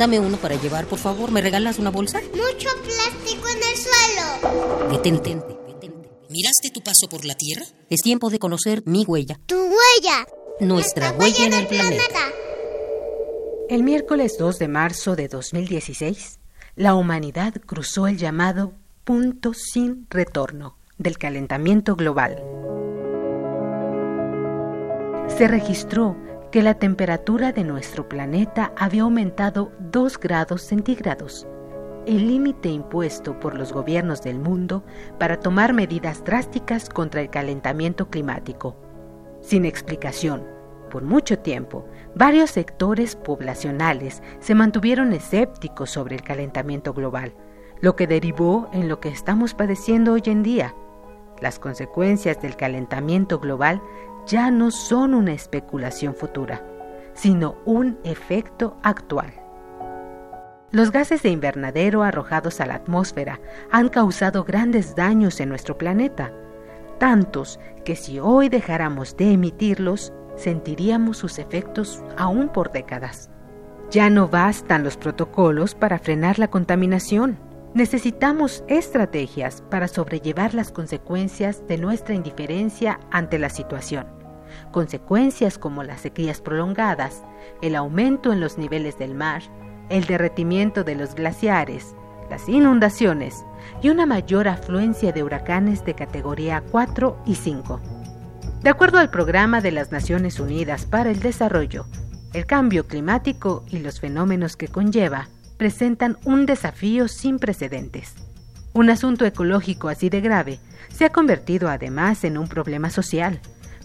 Dame uno para llevar, por favor. ¿Me regalas una bolsa? Mucho plástico en el suelo. Detente. detente. ¿Miraste tu paso por la Tierra? Es tiempo de conocer mi huella. Tu huella. Nuestra, huella, en el planeta. El miércoles 2 de marzo de 2016, la humanidad cruzó el llamado punto sin retorno del calentamiento global. Se registró que la temperatura de nuestro planeta había aumentado 2 grados centígrados, el límite impuesto por los gobiernos del mundo para tomar medidas drásticas contra el calentamiento climático. Sin explicación, por mucho tiempo, varios sectores poblacionales se mantuvieron escépticos sobre el calentamiento global, lo que derivó en lo que estamos padeciendo hoy en día. Las consecuencias del calentamiento global ya no son una especulación futura, sino un efecto actual. Los gases de invernadero arrojados a la atmósfera han causado grandes daños en nuestro planeta, tantos que si hoy dejáramos de emitirlos, sentiríamos sus efectos aún por décadas. Ya no bastan los protocolos para frenar la contaminación. Necesitamos estrategias para sobrellevar las consecuencias de nuestra indiferencia ante la situación. Consecuencias como las sequías prolongadas, el aumento en los niveles del mar, el derretimiento de los glaciares, las inundaciones y una mayor afluencia de huracanes de categoría 4 y 5. De acuerdo al Programa de las Naciones Unidas para el Desarrollo, el cambio climático y los fenómenos que conlleva presentan un desafío sin precedentes. Un asunto ecológico así de grave se ha convertido además en un problema social,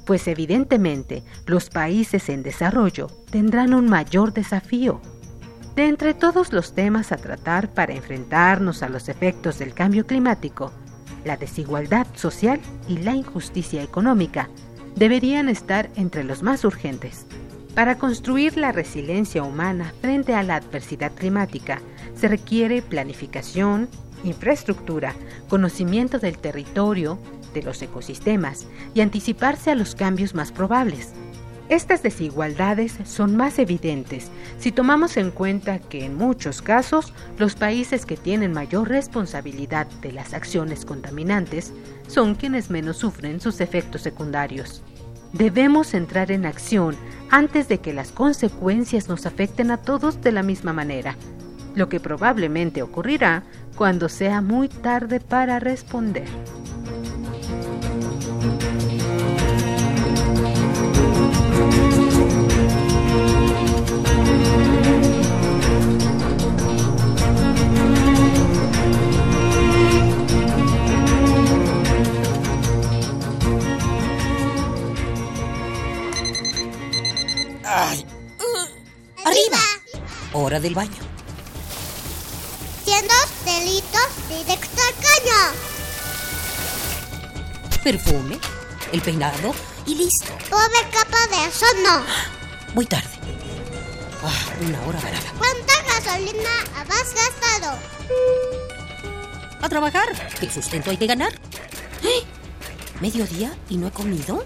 pues evidentemente los países en desarrollo tendrán un mayor desafío. De entre todos los temas a tratar para enfrentarnos a los efectos del cambio climático, la desigualdad social y la injusticia económica deberían estar entre los más urgentes. Para construir la resiliencia humana frente a la adversidad climática se requiere planificación, infraestructura, conocimiento del territorio, de los ecosistemas y anticiparse a los cambios más probables. Estas desigualdades son más evidentes si tomamos en cuenta que en muchos casos los países que tienen mayor responsabilidad de las acciones contaminantes son quienes menos sufren sus efectos secundarios. Debemos entrar en acción antes de que las consecuencias nos afecten a todos de la misma manera, lo que probablemente ocurrirá cuando sea muy tarde para responder. Del baño. Siendo delito directo al caño. Perfume, el peinado y listo. Pobre capa de eso no. Voy tarde. Ah, una hora varada. ¿Cuánta gasolina has gastado? A trabajar, que sustento hay que ganar. ¡Eh! ¿Mediodía y no he comido?